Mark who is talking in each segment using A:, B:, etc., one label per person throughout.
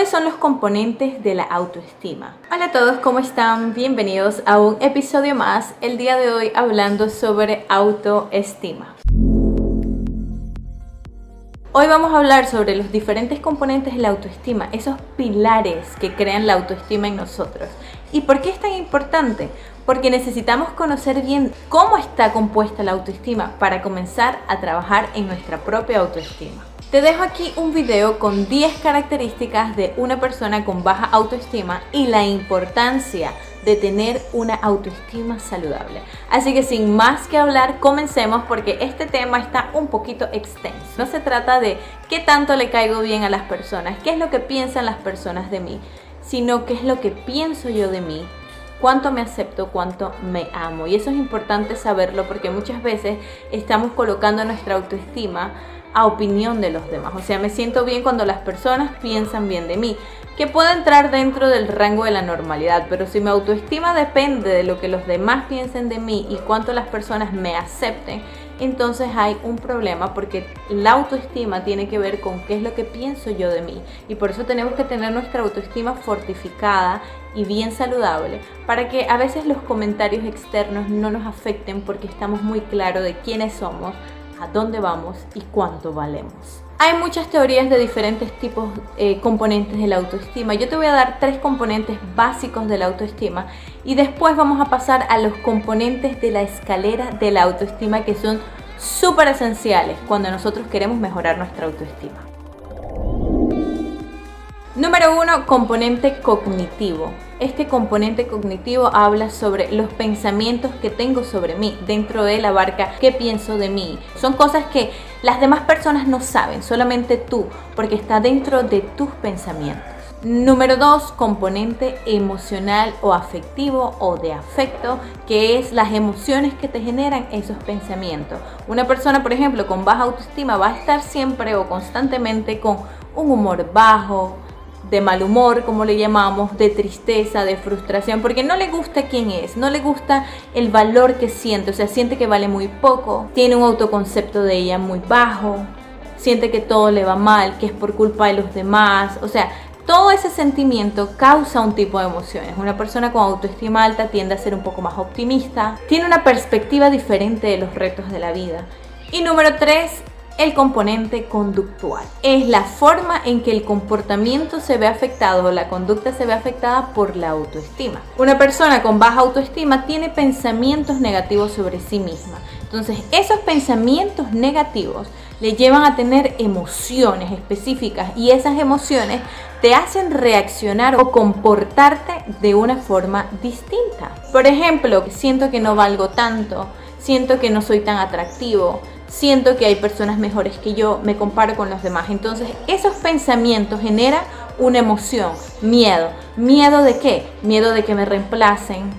A: ¿Cuáles son los componentes de la autoestima? Hola a todos, ¿cómo están? Bienvenidos a un episodio más, el día de hoy hablando sobre autoestima. Hoy vamos a hablar sobre los diferentes componentes de la autoestima, esos pilares que crean la autoestima en nosotros. ¿Y por qué es tan importante? Porque necesitamos conocer bien cómo está compuesta la autoestima para comenzar a trabajar en nuestra propia autoestima. Te dejo aquí un video con 10 características de una persona con baja autoestima y la importancia de tener una autoestima saludable. Así que sin más que hablar, comencemos porque este tema está un poquito extenso. No se trata de qué tanto le caigo bien a las personas, qué es lo que piensan las personas de mí, sino qué es lo que pienso yo de mí, cuánto me acepto, cuánto me amo. Y eso es importante saberlo porque muchas veces estamos colocando nuestra autoestima a opinión de los demás. O sea, me siento bien cuando las personas piensan bien de mí, que puede entrar dentro del rango de la normalidad, pero si mi autoestima depende de lo que los demás piensen de mí y cuánto las personas me acepten, entonces hay un problema porque la autoestima tiene que ver con qué es lo que pienso yo de mí y por eso tenemos que tener nuestra autoestima fortificada y bien saludable para que a veces los comentarios externos no nos afecten porque estamos muy claros de quiénes somos, a dónde vamos y cuánto valemos. Hay muchas teorías de diferentes tipos eh, componentes de la autoestima. Yo te voy a dar tres componentes básicos de la autoestima y después vamos a pasar a los componentes de la escalera de la autoestima que son súper esenciales cuando nosotros queremos mejorar nuestra autoestima. Número uno, componente cognitivo. Este componente cognitivo habla sobre los pensamientos que tengo sobre mí. Dentro de la barca, qué pienso de mí. Son cosas que las demás personas no saben, solamente tú, porque está dentro de tus pensamientos. Número dos, componente emocional o afectivo o de afecto, que es las emociones que te generan esos pensamientos. Una persona, por ejemplo, con baja autoestima va a estar siempre o constantemente con un humor bajo, de mal humor, como le llamamos, de tristeza, de frustración, porque no le gusta quién es, no le gusta el valor que siente, o sea, siente que vale muy poco, tiene un autoconcepto de ella muy bajo, siente que todo le va mal, que es por culpa de los demás, o sea, todo ese sentimiento causa un tipo de emociones. Una persona con autoestima alta tiende a ser un poco más optimista, tiene una perspectiva diferente de los retos de la vida. Y número tres, el componente conductual. Es la forma en que el comportamiento se ve afectado o la conducta se ve afectada por la autoestima. Una persona con baja autoestima tiene pensamientos negativos sobre sí misma. Entonces, esos pensamientos negativos le llevan a tener emociones específicas y esas emociones te hacen reaccionar o comportarte de una forma distinta. Por ejemplo, siento que no valgo tanto, siento que no soy tan atractivo, siento que hay personas mejores que yo, me comparo con los demás. Entonces, esos pensamientos generan una emoción, miedo. ¿Miedo de qué? Miedo de que me reemplacen,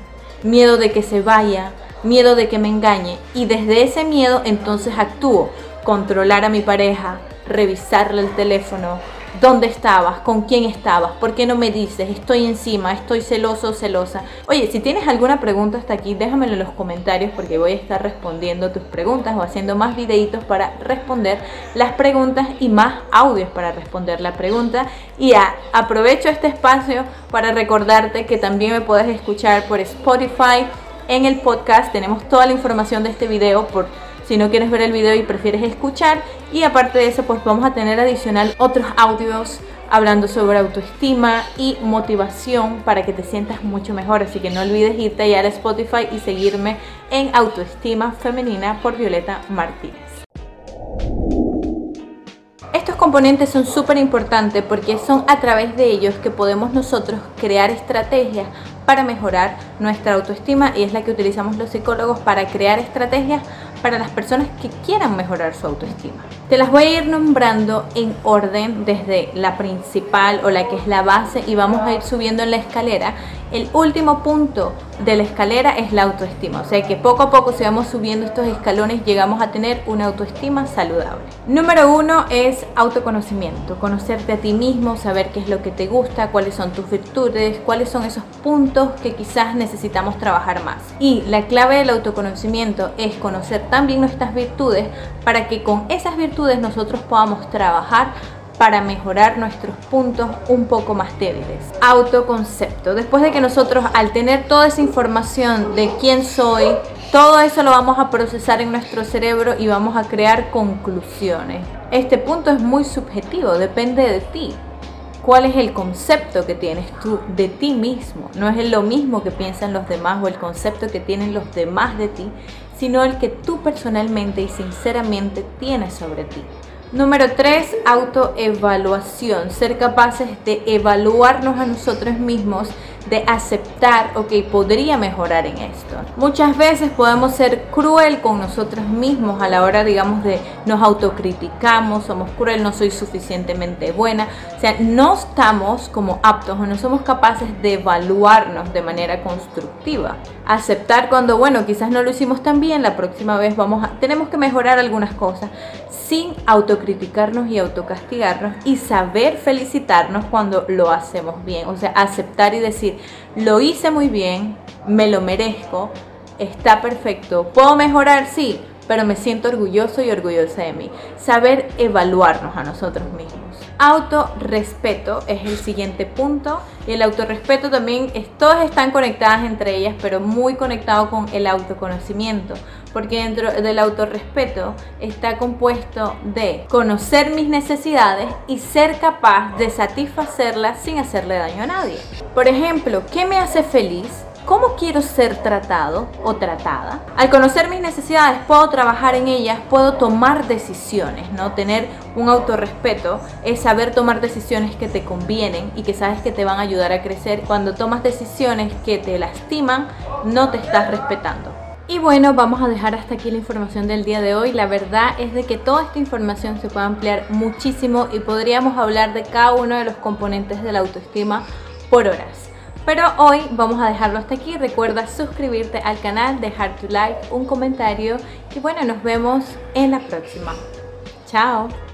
A: miedo de que se vaya, miedo de que me engañe. Y desde ese miedo entonces actúo. Controlar a mi pareja, revisarle el teléfono, ¿Dónde estabas? ¿Con quién estabas? ¿Por qué no me dices? Estoy encima, estoy celoso o celosa. Oye, si tienes alguna pregunta hasta aquí, déjamelo en los comentarios porque voy a estar respondiendo tus preguntas o haciendo más videitos para responder las preguntas y más audios para responder la pregunta. Y aprovecho este espacio para recordarte que también me puedes escuchar por Spotify. En el podcast tenemos toda la información de este video por si no quieres ver el video y prefieres escuchar. Y aparte de eso, pues vamos a tener adicional otros audios hablando sobre autoestima y motivación para que te sientas mucho mejor. Así que no olvides irte allá a Spotify y seguirme en Autoestima Femenina por Violeta Martínez. Estos componentes son súper importantes porque son a través de ellos que podemos nosotros crear estrategias para mejorar nuestra autoestima y es la que utilizamos los psicólogos para crear estrategias para las personas que quieran mejorar su autoestima. Te las voy a ir nombrando en orden desde la principal o la que es la base y vamos a ir subiendo en la escalera. El último punto de la escalera es la autoestima, o sea que poco a poco si vamos subiendo estos escalones llegamos a tener una autoestima saludable. Número uno es autoconocimiento, conocerte a ti mismo, saber qué es lo que te gusta, cuáles son tus virtudes, cuáles son esos puntos que quizás necesitamos trabajar más. Y la clave del autoconocimiento es conocer también nuestras virtudes para que con esas virtudes nosotros podamos trabajar para mejorar nuestros puntos un poco más débiles. Autoconcepto. Después de que nosotros al tener toda esa información de quién soy, todo eso lo vamos a procesar en nuestro cerebro y vamos a crear conclusiones. Este punto es muy subjetivo, depende de ti. ¿Cuál es el concepto que tienes tú de ti mismo? No es lo mismo que piensan los demás o el concepto que tienen los demás de ti, sino el que tú personalmente y sinceramente tienes sobre ti. Número 3, autoevaluación. Ser capaces de evaluarnos a nosotros mismos, de aceptar, ok, podría mejorar en esto. Muchas veces podemos ser cruel con nosotros mismos a la hora, digamos, de nos autocriticamos, somos cruel, no soy suficientemente buena. O sea, no estamos como aptos o no somos capaces de evaluarnos de manera constructiva. Aceptar cuando, bueno, quizás no lo hicimos tan bien, la próxima vez vamos a, tenemos que mejorar algunas cosas sin autocriticarnos y autocastigarnos y saber felicitarnos cuando lo hacemos bien. O sea, aceptar y decir, lo hice muy bien, me lo merezco, está perfecto, puedo mejorar, sí, pero me siento orgulloso y orgullosa de mí. Saber evaluarnos a nosotros mismos. Autorrespeto es el siguiente punto. Y el autorrespeto también, todas están conectadas entre ellas, pero muy conectado con el autoconocimiento. Porque dentro del autorrespeto está compuesto de conocer mis necesidades y ser capaz de satisfacerlas sin hacerle daño a nadie. Por ejemplo, ¿qué me hace feliz? Cómo quiero ser tratado o tratada. Al conocer mis necesidades puedo trabajar en ellas, puedo tomar decisiones, ¿no? Tener un autorrespeto es saber tomar decisiones que te convienen y que sabes que te van a ayudar a crecer. Cuando tomas decisiones que te lastiman, no te estás respetando. Y bueno, vamos a dejar hasta aquí la información del día de hoy. La verdad es de que toda esta información se puede ampliar muchísimo y podríamos hablar de cada uno de los componentes de la autoestima por horas. Pero hoy vamos a dejarlo hasta aquí. Recuerda suscribirte al canal, dejar tu like, un comentario y bueno, nos vemos en la próxima. Chao.